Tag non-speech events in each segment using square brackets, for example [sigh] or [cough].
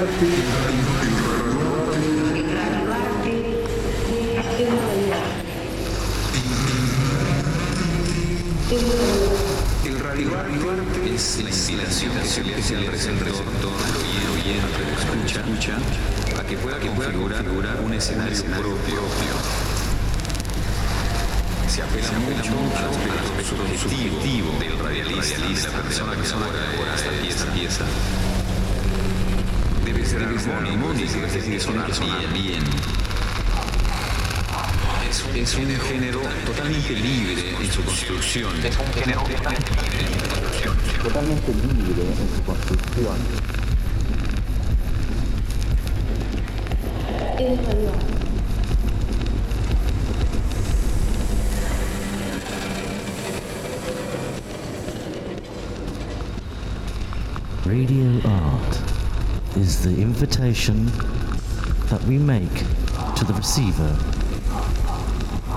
El armónico, es decir, sonar bien. Es un género totalmente libre en su construcción. Es un género totalmente libre en su construcción. Totalmente libre en su construcción. Radio art is the invitation that we make to the receiver,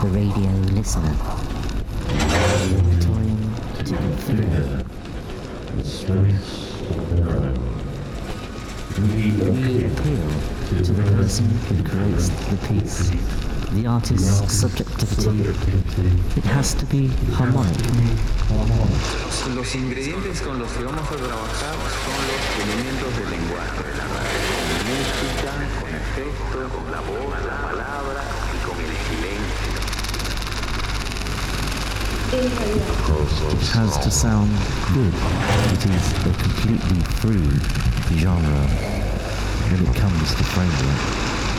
the radio listener. Time to consider the space of their own. We appeal to the person who creates the piece, the artist's subjectivity. It has to be harmonic. Los ingredientes con los que vamos a trabajar son los elementos del lenguaje de la radio. Con música, con efectos, con la voz, la palabra y con el silencio. It has to sound good. It is a completely free genre when it comes to framework.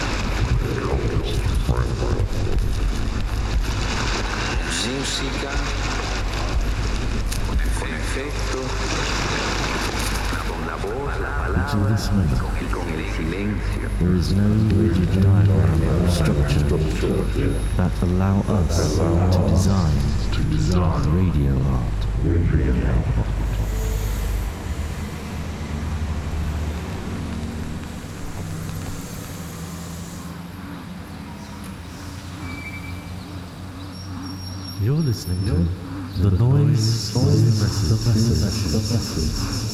Música, con efectos, con la voz, la palabra y con el silencio. there is no rigid diagram or structure that allow us to design to design radio art. Listening to the noise, the message.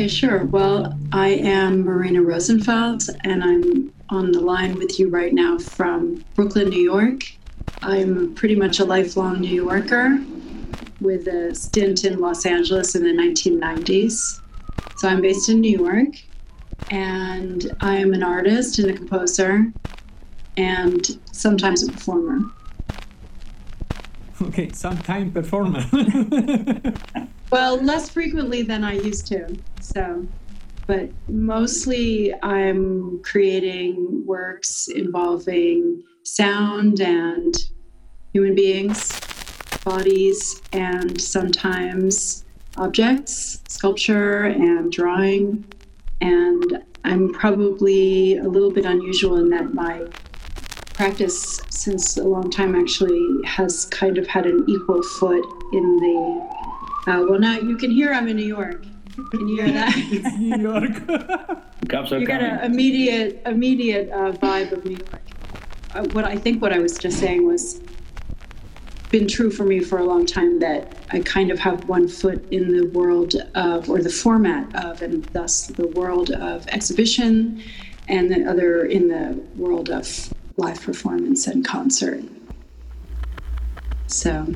Okay, sure. Well, I am Marina Rosenfeld, and I'm on the line with you right now from Brooklyn, New York. I'm pretty much a lifelong New Yorker with a stint in Los Angeles in the 1990s. So I'm based in New York, and I am an artist and a composer, and sometimes a performer. Okay, sometime performer. [laughs] Well, less frequently than I used to. So, but mostly I'm creating works involving sound and human beings, bodies, and sometimes objects, sculpture and drawing. And I'm probably a little bit unusual in that my practice since a long time actually has kind of had an equal foot in the uh, well, now you can hear I'm in New York. Can you hear that? it's New York. Cops are you got an immediate, immediate uh, vibe of New York. Uh, what I think what I was just saying was been true for me for a long time that I kind of have one foot in the world of, or the format of, and thus the world of exhibition, and the other in the world of live performance and concert. So.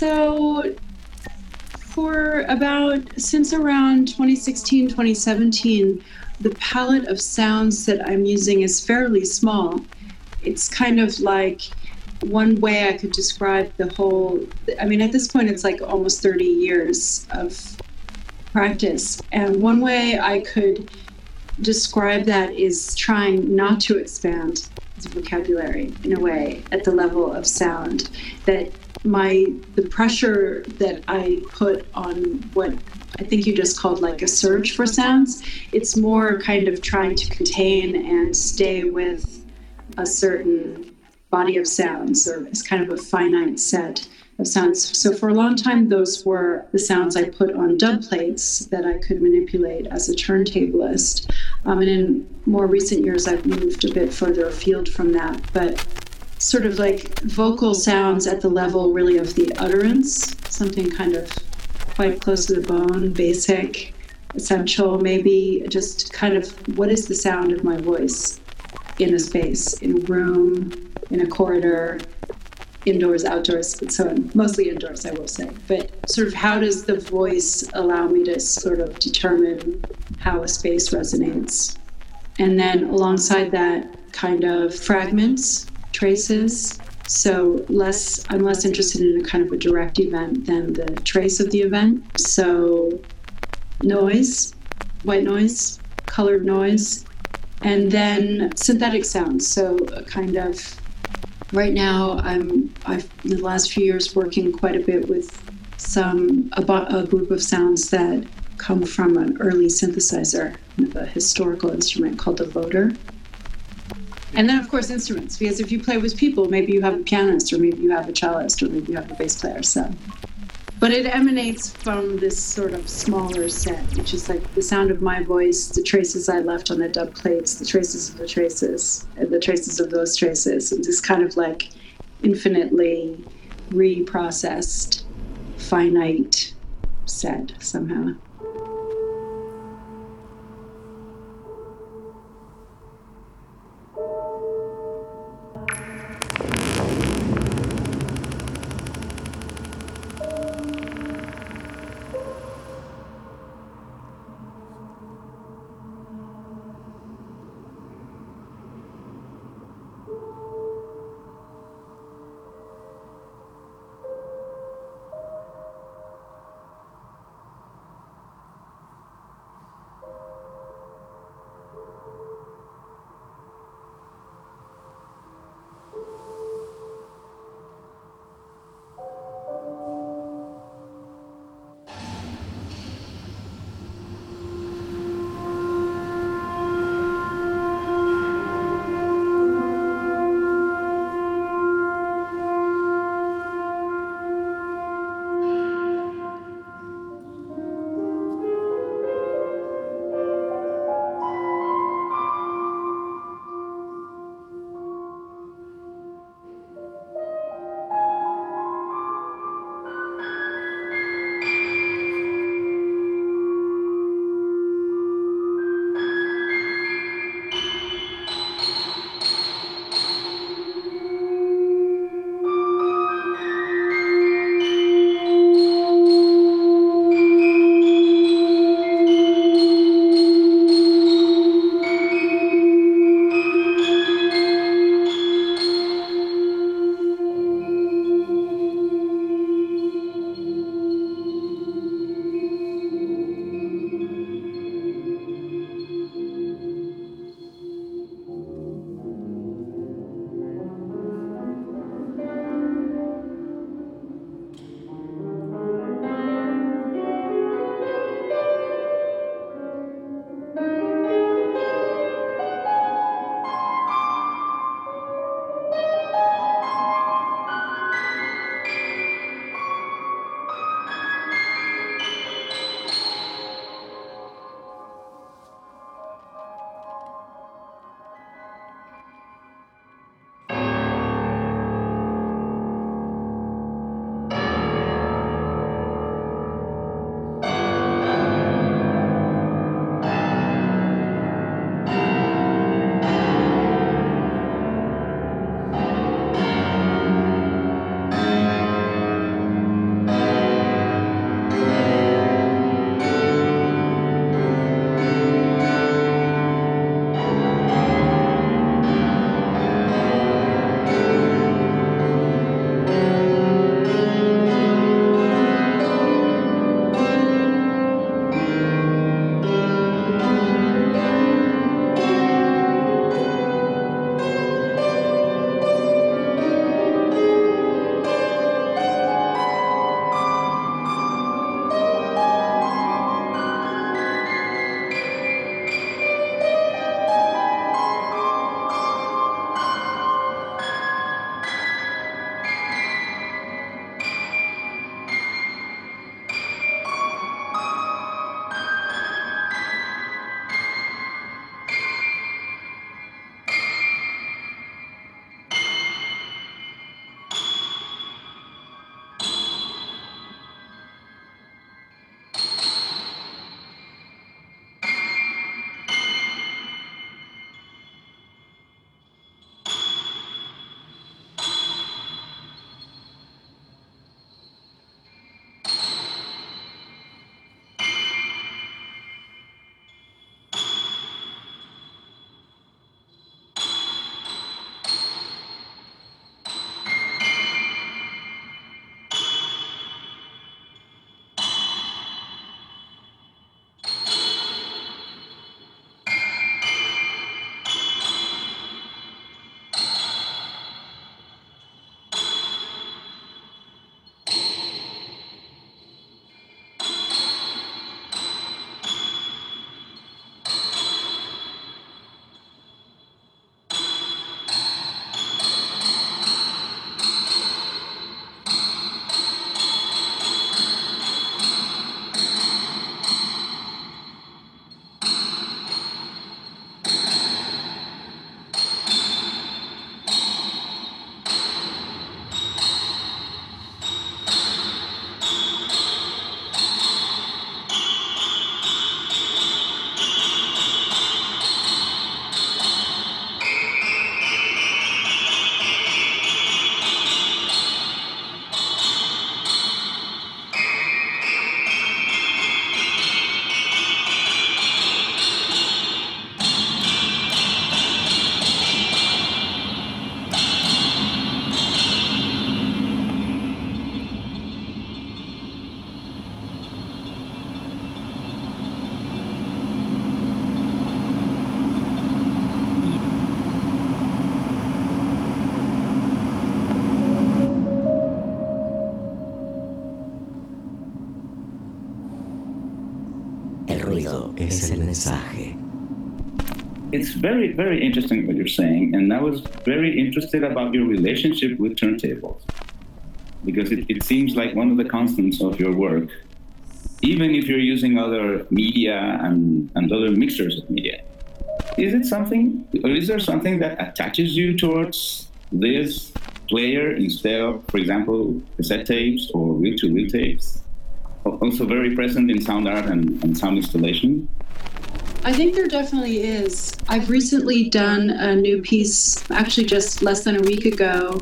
So, for about since around 2016, 2017, the palette of sounds that I'm using is fairly small. It's kind of like one way I could describe the whole. I mean, at this point, it's like almost 30 years of practice. And one way I could describe that is trying not to expand the vocabulary in a way at the level of sound that my the pressure that I put on what I think you just called like a search for sounds it's more kind of trying to contain and stay with a certain body of sounds or it's kind of a finite set of sounds. So for a long time, those were the sounds I put on dub plates that I could manipulate as a turntablist. Um, and in more recent years, I've moved a bit further afield from that, but sort of like vocal sounds at the level really of the utterance, something kind of quite close to the bone, basic, essential, maybe just kind of what is the sound of my voice in a space, in a room, in a corridor, indoors, outdoors, so on. Mostly indoors, I will say. But sort of how does the voice allow me to sort of determine how a space resonates? And then alongside that, kind of fragments, traces. So less, I'm less interested in a kind of a direct event than the trace of the event. So noise, white noise, colored noise, and then synthetic sounds. So a kind of right now i'm i've in the last few years working quite a bit with some a, a group of sounds that come from an early synthesizer a historical instrument called the voder and then of course instruments because if you play with people maybe you have a pianist or maybe you have a cellist or maybe you have a bass player so but it emanates from this sort of smaller set, which is like the sound of my voice, the traces I left on the dub plates, the traces of the traces, and the traces of those traces, and this kind of like infinitely reprocessed, finite set somehow. Es el mensaje. It's very, very interesting what you're saying, and I was very interested about your relationship with turntables because it, it seems like one of the constants of your work, even if you're using other media and, and other mixtures of media. Is it something, or is there something that attaches you towards this player instead of, for example, cassette tapes or reel to reel tapes? Also, very present in sound art and, and sound installation. I think there definitely is. I've recently done a new piece, actually just less than a week ago,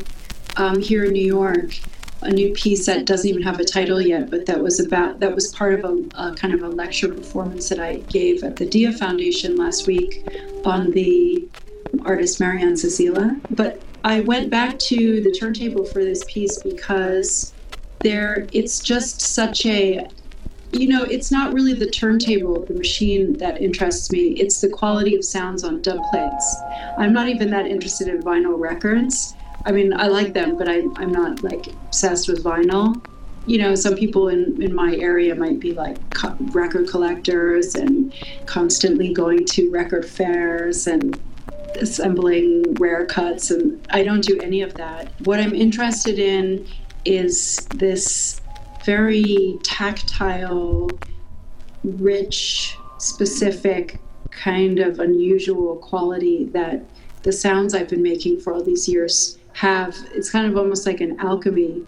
um, here in New York. A new piece that doesn't even have a title yet, but that was about that was part of a, a kind of a lecture performance that I gave at the Dia Foundation last week on the artist Marian Zazeela. But I went back to the turntable for this piece because there it's just such a you know, it's not really the turntable, the machine that interests me. It's the quality of sounds on dub plates. I'm not even that interested in vinyl records. I mean, I like them, but I, I'm not like obsessed with vinyl. You know, some people in, in my area might be like co- record collectors and constantly going to record fairs and assembling rare cuts. And I don't do any of that. What I'm interested in is this very tactile, rich, specific, kind of unusual quality that the sounds I've been making for all these years have. It's kind of almost like an alchemy.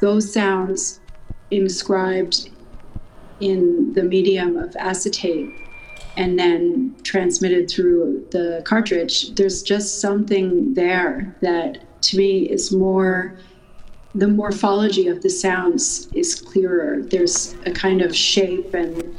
Those sounds inscribed in the medium of acetate and then transmitted through the cartridge, there's just something there that to me is more the morphology of the sounds is clearer. There's a kind of shape and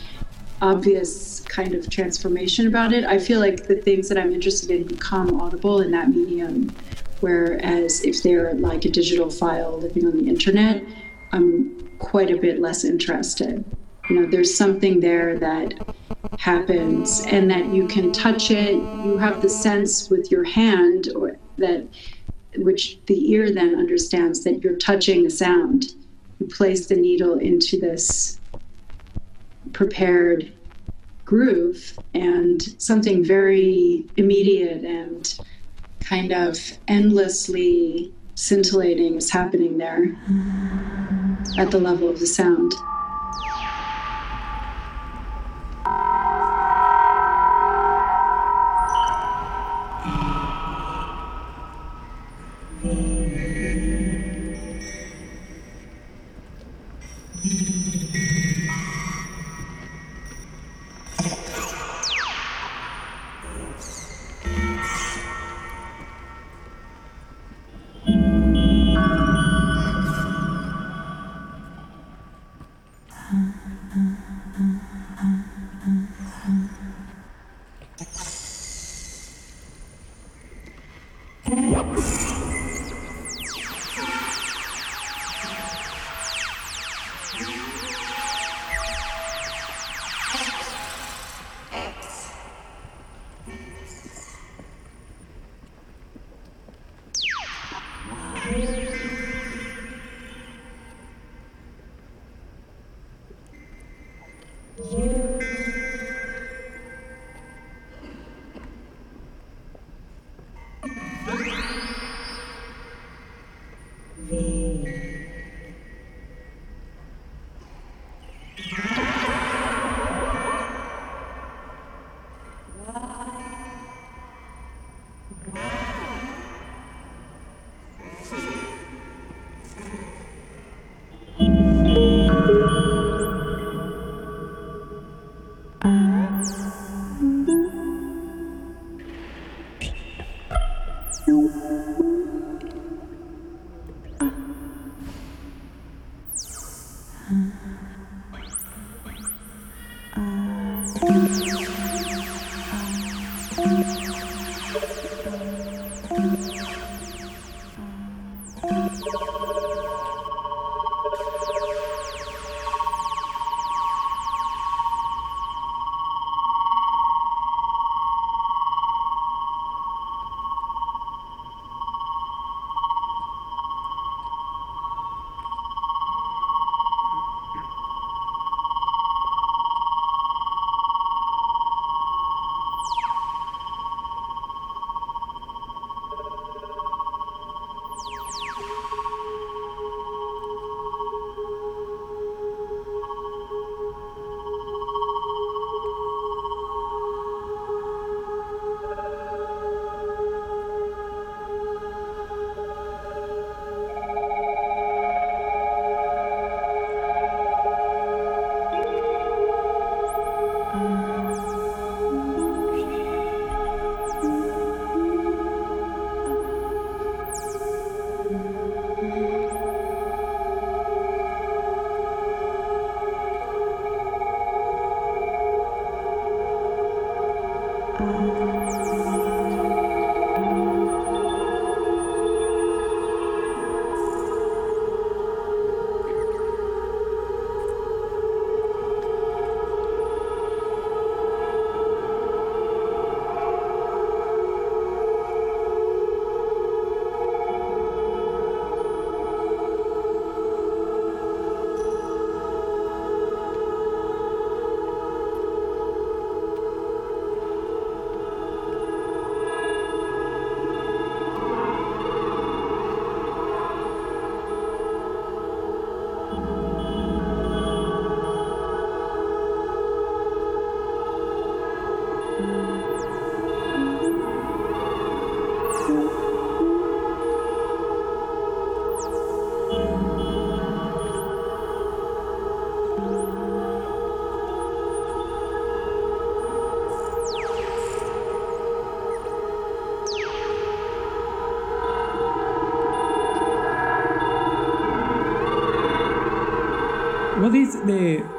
obvious kind of transformation about it. I feel like the things that I'm interested in become audible in that medium, whereas if they're like a digital file living on the internet, I'm quite a bit less interested. You know, there's something there that happens and that you can touch it. You have the sense with your hand or that which the ear then understands that you're touching the sound. You place the needle into this prepared groove, and something very immediate and kind of endlessly scintillating is happening there at the level of the sound.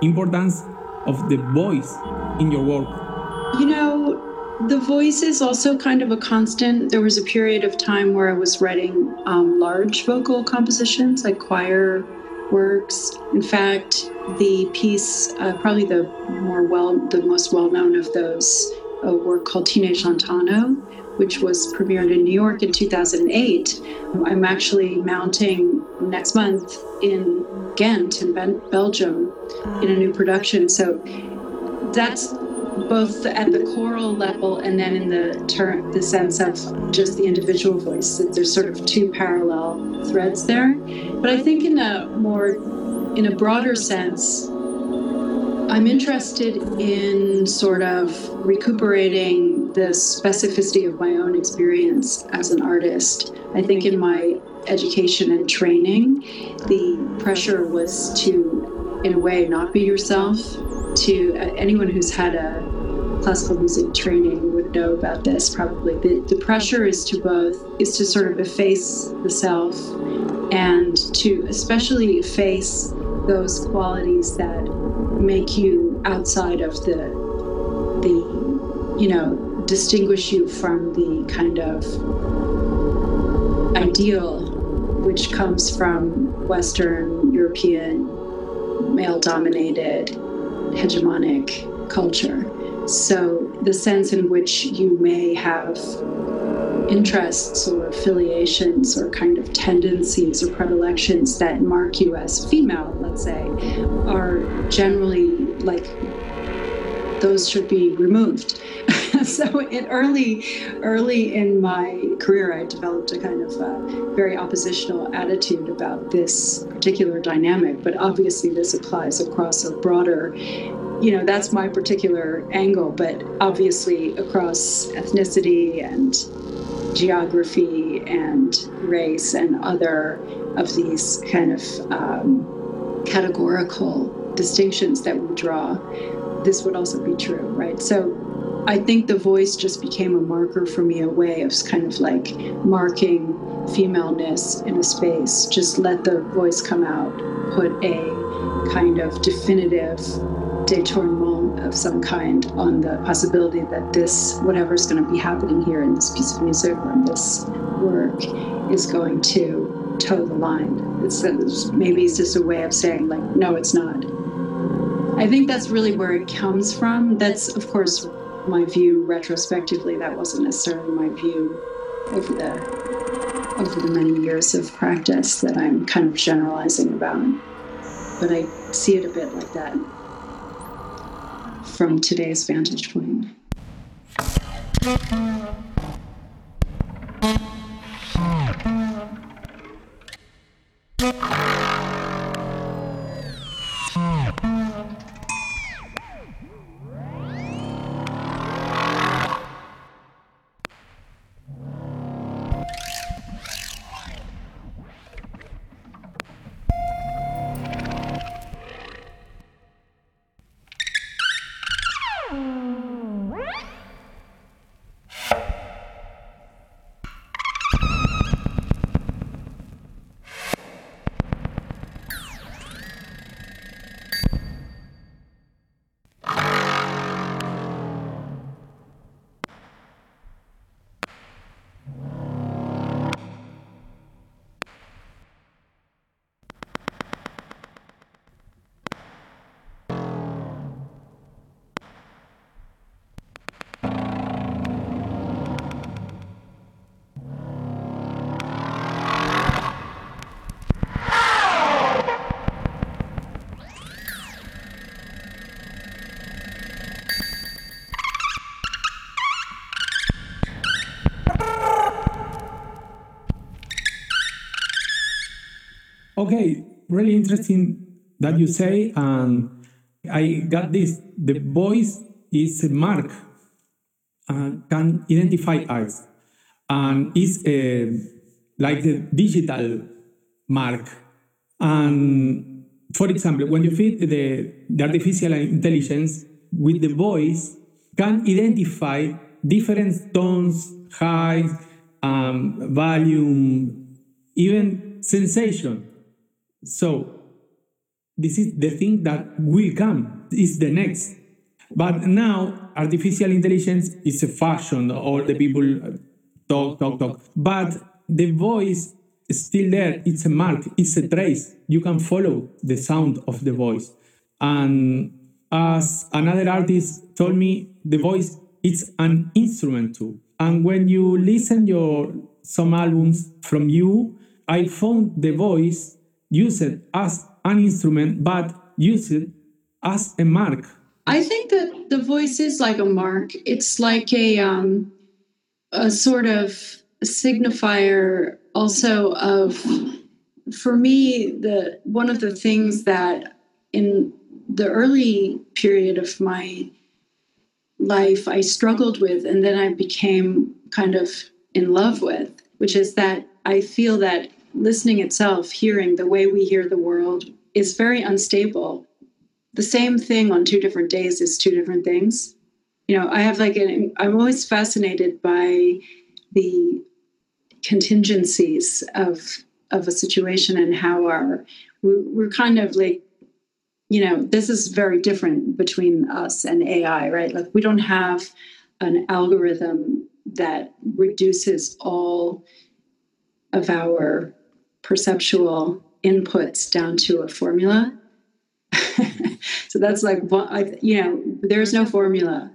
Importance of the voice in your work? You know, the voice is also kind of a constant. There was a period of time where I was writing um, large vocal compositions, like choir works. In fact, the piece, uh, probably the more well, the most well-known of those, a work called Teenage Lontano, which was premiered in New York in 2008. I'm actually mounting next month in Ghent in Belgium in a new ah. production. So that's both at the choral level and then in the the sense of just the individual voice. That There's sort of two parallel threads there. But I think in a more in a broader sense, I'm interested in sort of recuperating the specificity of my own experience as an artist. I think in my education and training, the pressure was to, in a way, not be yourself. To uh, anyone who's had a classical music training would know about this probably. The, the pressure is to both, is to sort of efface the self and to especially efface those qualities that make you outside of the the you know distinguish you from the kind of ideal which comes from western european male dominated hegemonic culture so the sense in which you may have interests or affiliations or kind of tendencies or predilections that mark you as female, let's say, are generally like those should be removed. [laughs] [laughs] so in early early in my career I developed a kind of uh, very oppositional attitude about this particular dynamic, but obviously this applies across a broader you know that's my particular angle but obviously across ethnicity and geography and race and other of these kind of um, categorical distinctions that we draw, this would also be true, right? So I think the voice just became a marker for me, a way of kind of like marking femaleness in a space. Just let the voice come out, put a kind of definitive détournement of some kind on the possibility that this, whatever's going to be happening here in this piece of music or in this work, is going to toe the line. It's, it's maybe it's just a way of saying like, no, it's not. I think that's really where it comes from. That's of course my view retrospectively. That wasn't necessarily my view over the over the many years of practice that I'm kind of generalizing about. But I see it a bit like that from today's vantage point. Okay, really interesting that you say, and I got this. The voice is a mark, uh, can identify us, and is uh, like the digital mark. And for example, when you feed the, the artificial intelligence with the voice, can identify different tones, height, um, volume, even sensation. So this is the thing that will come, is the next. But now artificial intelligence is a fashion, all the people uh, talk, talk, talk. But the voice is still there, it's a mark, it's a trace. You can follow the sound of the voice. And as another artist told me, the voice it's an instrument too. And when you listen your some albums from you, I found the voice used as an instrument, but used as a mark. I think that the voice is like a mark. It's like a um, a sort of signifier also of for me the one of the things that in the early period of my life I struggled with and then I became kind of in love with, which is that I feel that listening itself, hearing the way we hear the world, is very unstable. The same thing on two different days is two different things. You know, I have like an, I'm always fascinated by the contingencies of of a situation and how our we're, we're kind of like you know, this is very different between us and AI, right? Like we don't have an algorithm that reduces all of our perceptual inputs down to a formula. [laughs] so that's like, you know, there's no formula.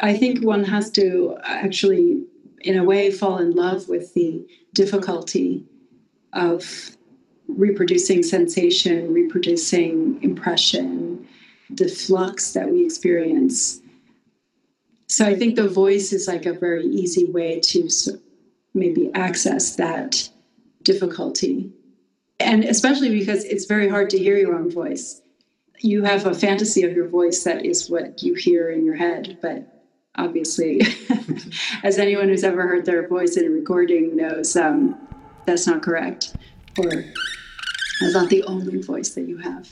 I think one has to actually, in a way, fall in love with the difficulty of reproducing sensation, reproducing impression, the flux that we experience. So I think the voice is like a very easy way to maybe access that difficulty. And especially because it's very hard to hear your own voice. You have a fantasy of your voice that is what you hear in your head, but obviously, [laughs] as anyone who's ever heard their voice in a recording knows, um, that's not correct. Or is not the only voice that you have.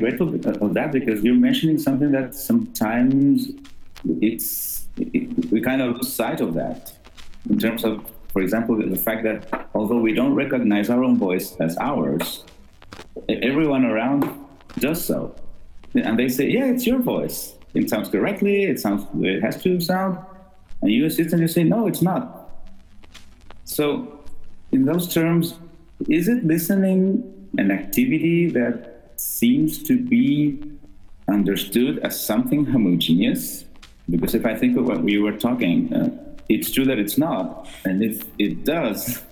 Very grateful of that because you're mentioning something that sometimes it's it, we kind of lose sight of that in terms of, for example, the fact that although we don't recognize our own voice as ours, everyone around does so, and they say, "Yeah, it's your voice." it sounds correctly, it sounds it has to sound, and you assist and you say, no, it's not. So, in those terms, is it listening an activity that seems to be understood as something homogeneous? Because if I think of what we were talking, uh, it's true that it's not. And if it does,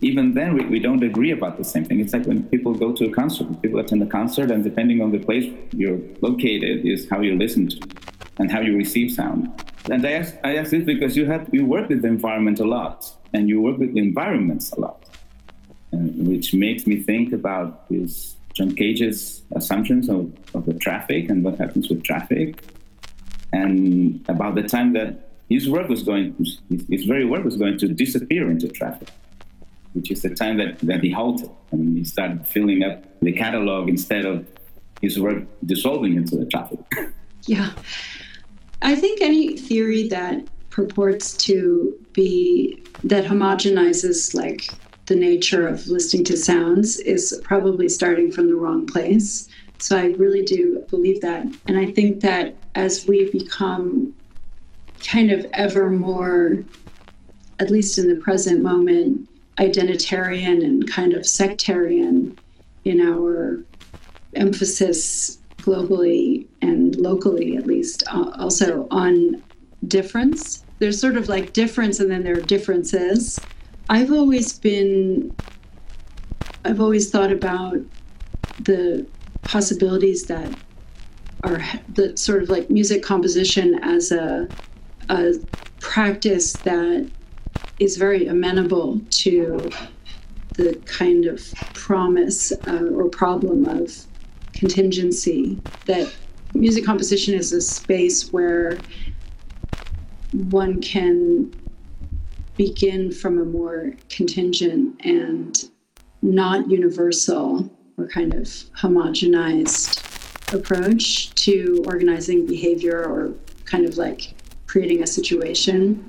even then we, we don't agree about the same thing. It's like when people go to a concert, people attend a concert, and depending on the place you're located, is how you listen to and how you receive sound. And I ask, I ask this because you have you work with the environment a lot, and you work with environments a lot, and, which makes me think about this John Cage's assumptions of, of the traffic and what happens with traffic, and about the time that his work was going, his, his very work was going to disappear into traffic which is the time that, that he halted and he started filling up the catalog instead of his work dissolving into the traffic. [laughs] yeah. I think any theory that purports to be that homogenizes like the nature of listening to sounds is probably starting from the wrong place. So I really do believe that. And I think that as we become kind of ever more, at least in the present moment, identitarian and kind of sectarian in our emphasis globally and locally, at least, uh, also on difference. There's sort of like difference and then there are differences. I've always been, I've always thought about the possibilities that are the sort of like music composition as a, a practice that is very amenable to the kind of promise uh, or problem of contingency that music composition is a space where one can begin from a more contingent and not universal or kind of homogenized approach to organizing behavior or kind of like creating a situation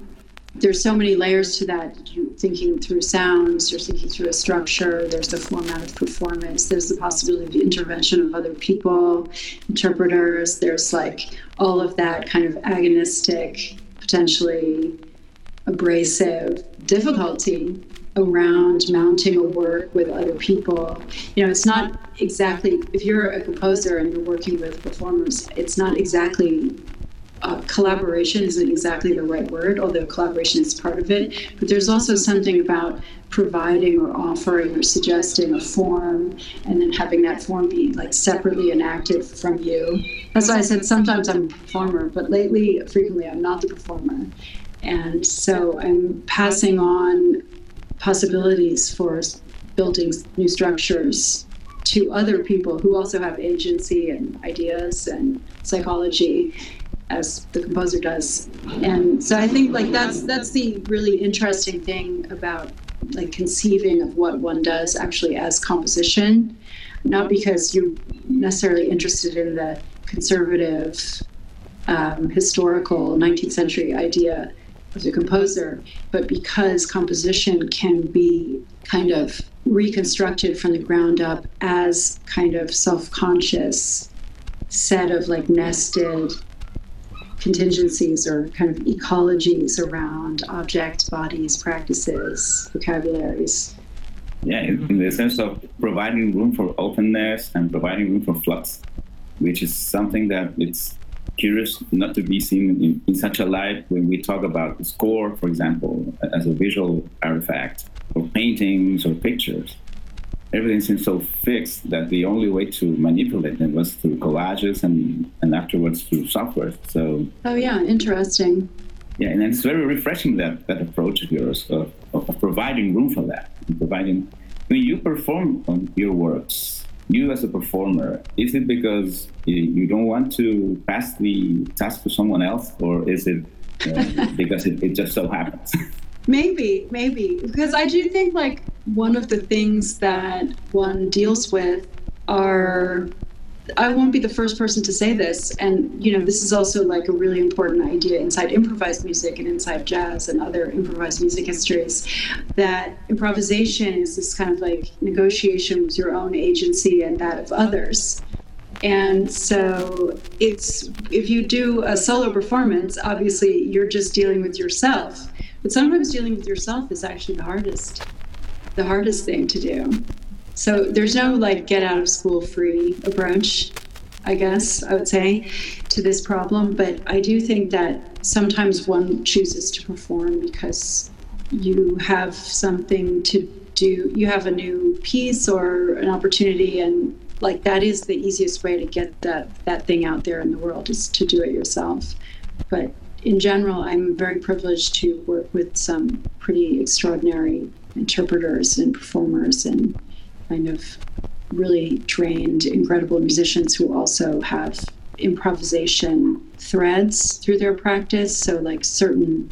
there's so many layers to that. You're thinking through sounds, you're thinking through a structure, there's the format of performance, there's the possibility of the intervention of other people, interpreters, there's like all of that kind of agonistic, potentially abrasive difficulty around mounting a work with other people. You know, it's not exactly, if you're a composer and you're working with performers, it's not exactly uh, collaboration isn't exactly the right word, although collaboration is part of it. But there's also something about providing or offering or suggesting a form and then having that form be like separately enacted from you. That's why I said sometimes I'm a performer, but lately, frequently, I'm not the performer. And so I'm passing on possibilities for building new structures to other people who also have agency and ideas and psychology as the composer does. And so I think like that's that's the really interesting thing about like conceiving of what one does actually as composition, not because you're necessarily interested in the conservative um, historical 19th century idea of a composer, but because composition can be kind of reconstructed from the ground up as kind of self-conscious set of like nested contingencies or kind of ecologies around objects, bodies, practices, vocabularies. Yeah, in the sense of providing room for openness and providing room for flux, which is something that it's curious not to be seen in, in such a light when we talk about the score, for example, as a visual artifact, or paintings or pictures everything seems so fixed that the only way to manipulate them was through collages and, and afterwards through software. So oh yeah, interesting. Yeah, and it's very refreshing that that approach of yours of, of providing room for that, and providing when you perform on your works. You as a performer, is it because you don't want to pass the task to someone else, or is it uh, [laughs] because it, it just so happens? Maybe, maybe. Because I do think like one of the things that one deals with are I won't be the first person to say this. And, you know, this is also like a really important idea inside improvised music and inside jazz and other improvised music histories that improvisation is this kind of like negotiation with your own agency and that of others. And so it's if you do a solo performance, obviously you're just dealing with yourself. But sometimes dealing with yourself is actually the hardest, the hardest thing to do. So there's no like get out of school free approach, I guess I would say, to this problem. But I do think that sometimes one chooses to perform because you have something to do, you have a new piece or an opportunity, and like that is the easiest way to get that that thing out there in the world is to do it yourself. But in general, I'm very privileged to work with some pretty extraordinary interpreters and performers and kind of really trained, incredible musicians who also have improvisation threads through their practice. So, like certain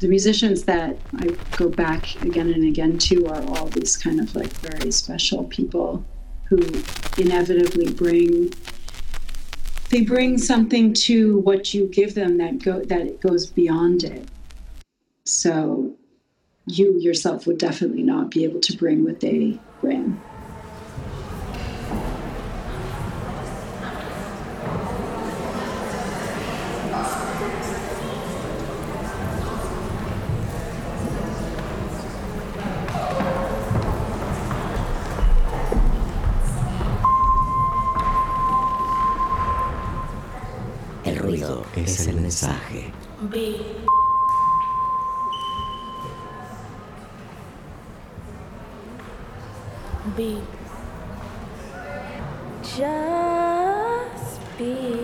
the musicians that I go back again and again to are all these kind of like very special people who inevitably bring they bring something to what you give them that go that goes beyond it. So you yourself would definitely not be able to bring what they bring. El ruido es el mensaje. B. B. Just be.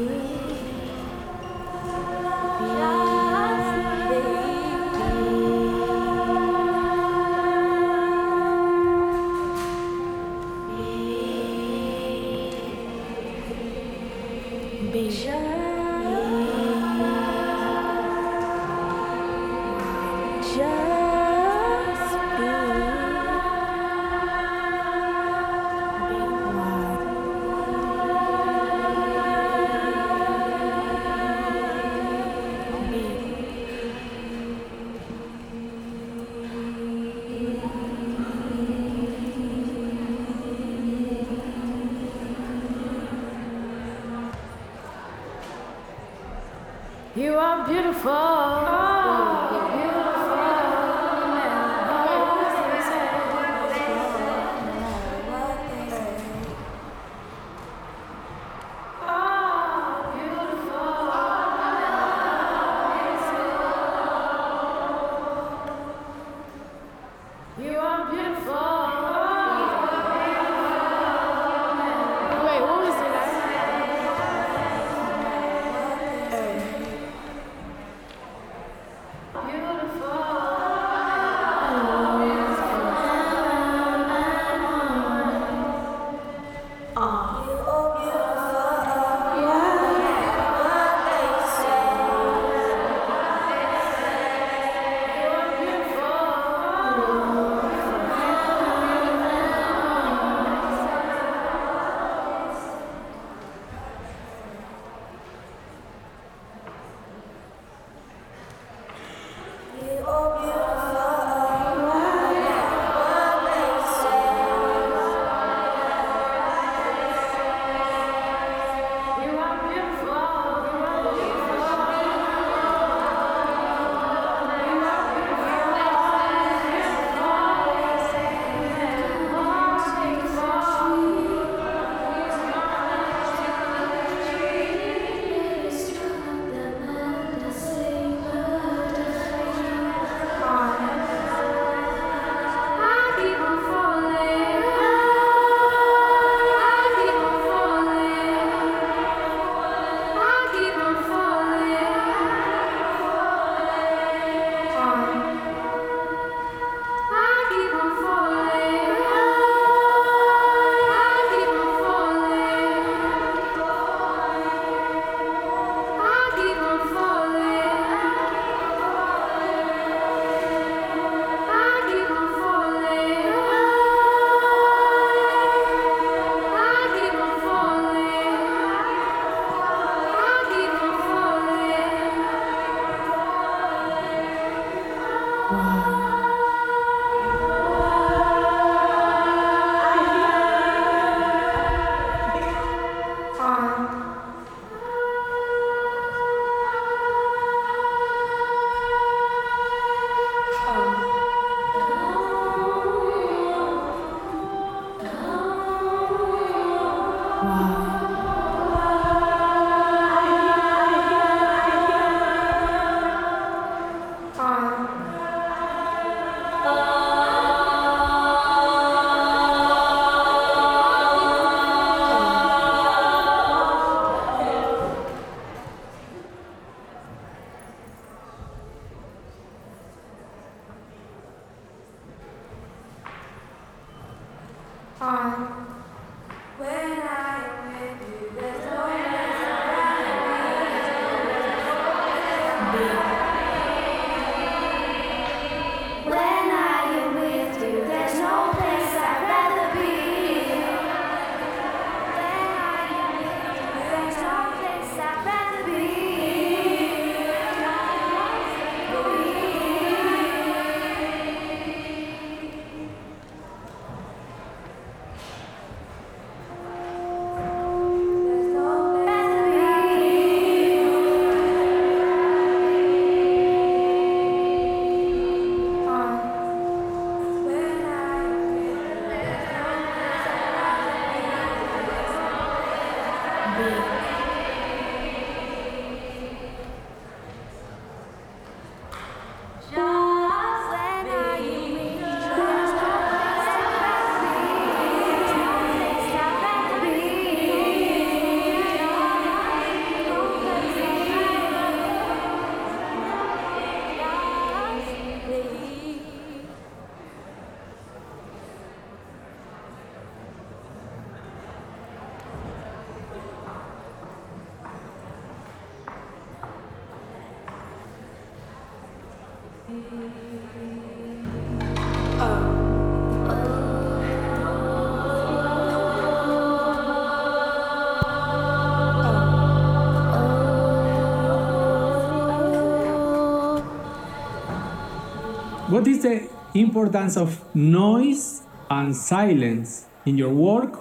Importance of noise and silence in your work?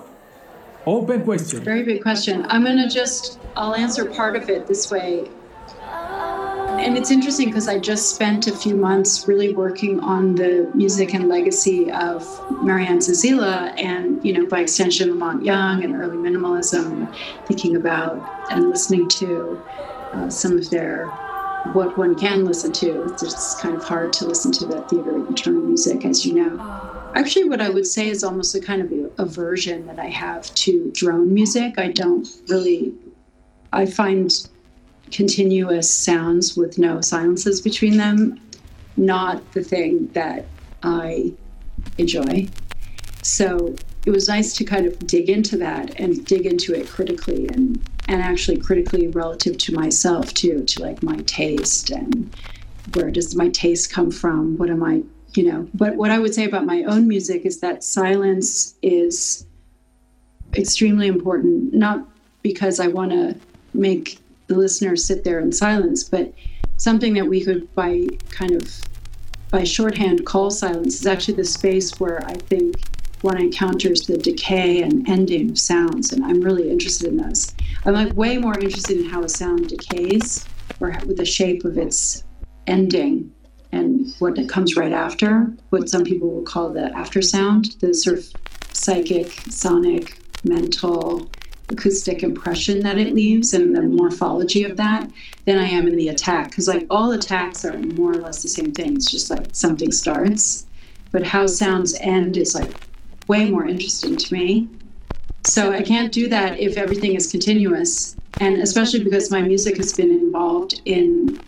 Open question. Very big question. I'm going to just, I'll answer part of it this way. And it's interesting because I just spent a few months really working on the music and legacy of Marian Zazeela and, you know, by extension, La Monte Young and early minimalism, thinking about and listening to uh, some of their, what one can listen to. It's kind of hard to listen to that Theatre of Eternal Music, as you know. Actually, what I would say is almost a kind of aversion that I have to drone music. I don't really, I find continuous sounds with no silences between them not the thing that I enjoy. So it was nice to kind of dig into that and dig into it critically and and actually critically relative to myself too, to like my taste and where does my taste come from? What am I, you know? But what I would say about my own music is that silence is extremely important, not because I want to make the listener sit there in silence, but something that we could by kind of by shorthand call silence is actually the space where I think one encounters the decay and ending of sounds, and I'm really interested in those. I'm like way more interested in how a sound decays or with the shape of its ending and what comes right after, what some people will call the after sound, the sort of psychic, sonic, mental, acoustic impression that it leaves and the morphology of that than I am in the attack. Because like all attacks are more or less the same thing. It's just like something starts, but how sounds end is like way more interesting to me. So I can't do that if everything is continuous, and especially because my music has been involved in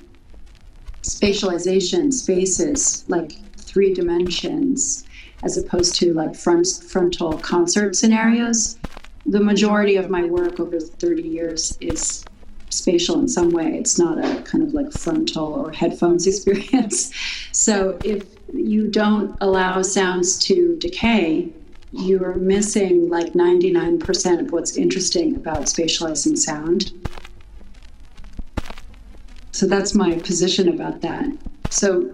spatialization, spaces like three dimensions, as opposed to like front frontal concert scenarios the majority of my work over 30 years is spatial in some way. It's not a kind of like frontal or headphones [laughs] experience. So if you don't allow sounds to decay, you're missing like 99% of what's interesting about spatializing sound. So that's my position about that. So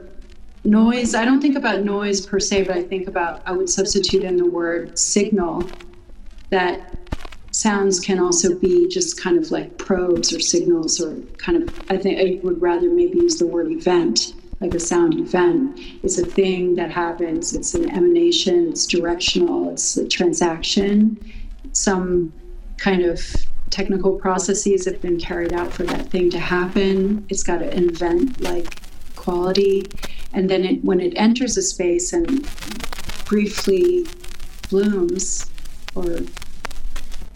noise, I don't think about noise per se, but I think about, I would substitute in the word signal that sounds can also be just kind of like probes or signals or kind of i think i would rather maybe use the word event like a sound event it's a thing that happens it's an emanation it's directional it's a transaction some kind of technical processes have been carried out for that thing to happen. It's got an event like quality. And then it, when it enters a space and briefly blooms or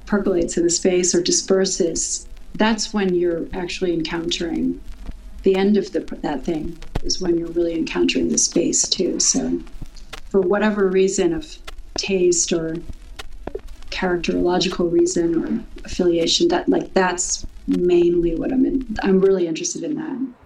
percolates in the space or disperses, that's when you're actually encountering the end of the, that thing, is when you're really encountering the space too. So, for whatever reason of taste or characterological reason or affiliation, that like that's mainly what I'm in. I'm really interested in that.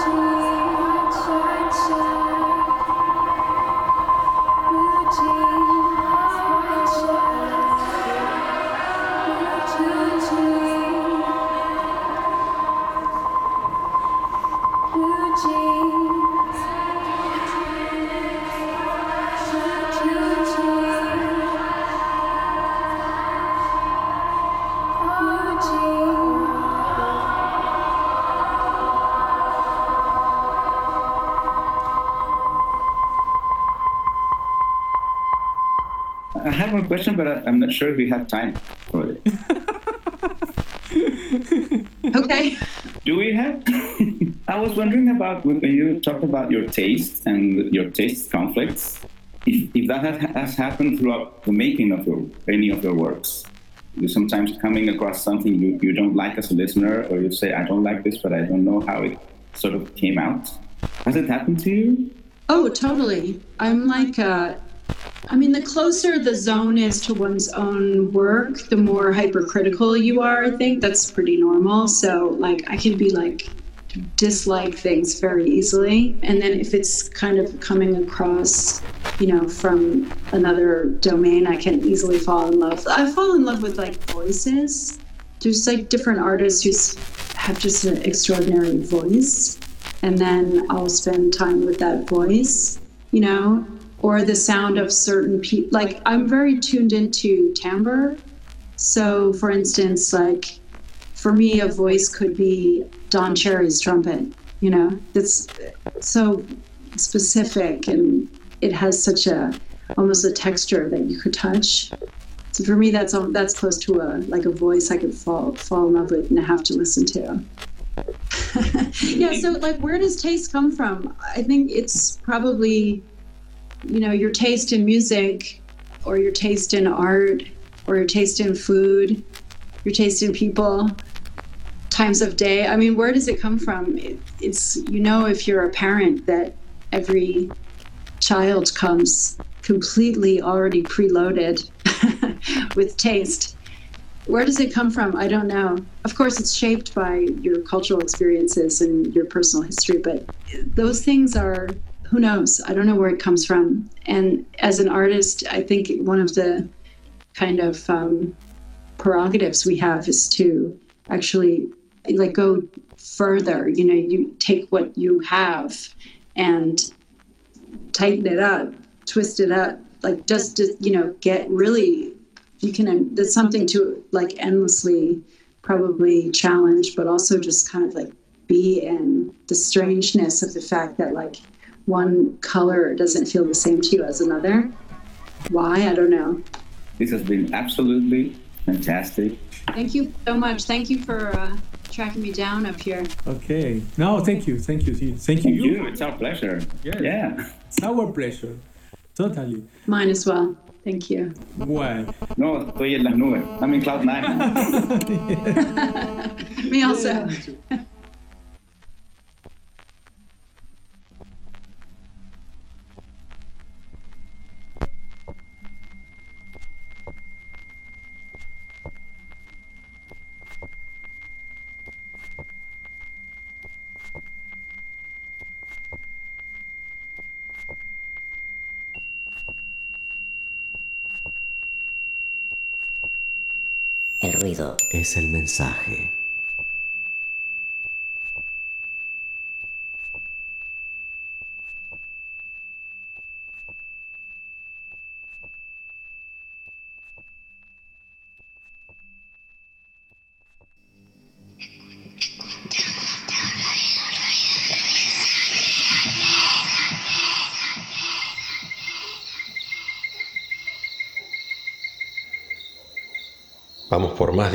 Jesus. Question, but I- I'm not sure if we have time for it. [laughs] Okay. Do we have? [laughs] I was wondering about when you talked about your taste and your taste conflicts. If, if that has, has happened throughout the making of your any of your works, you sometimes coming across something you, you don't like as a listener, or you say I don't like this, but I don't know how it sort of came out. Has it happened to you? Oh, totally. I'm like, uh, I mean, the closer the zone is to one's own work, the more hypercritical you are. I think that's pretty normal. So, like, I can be like, dislike things very easily. And then if it's kind of coming across, you know, from another domain, I can easily fall in love. I fall in love with like voices. There's like different artists who have just an extraordinary voice. And then I'll spend time with that voice, you know, or the sound of certain people. Like I'm very tuned into timbre. So, for instance, like for me, a voice could be Don Cherry's trumpet. You know, that's so specific and it has such a almost a texture that you could touch. So for me, that's that's close to a like a voice I could fall fall in love with and have to listen to. [laughs] yeah. So like, where does taste come from? I think it's probably, you know, your taste in music, or your taste in art, or your taste in food, your taste in people times of day. I mean, where does it come from? It, it's, you know, if you're a parent, that every child comes completely already preloaded [laughs] with taste. Where does it come from? I don't know. Of course, it's shaped by your cultural experiences and your personal history, but those things are, who knows? I don't know where it comes from. And as an artist, I think one of the kind of um, prerogatives we have is to actually like go further you know you take what you have and tighten it up twist it up like just to, you know get really you can there's something to like endlessly probably challenge but also just kind of like be in the strangeness of the fact that like one color doesn't feel the same to you as another why i don't know This has been absolutely fantastic. Thank you so much. Thank you for uh, tracking me down up here. Okay. No, thank you, thank you, thank Thank you. you. It's our pleasure. Yes. Yeah. It's our pleasure. Totally. Mine as well. Thank you. Well, No, estoy en las nubes. I'm in cloud nine. [laughs] [laughs] Me also. Es el mensaje.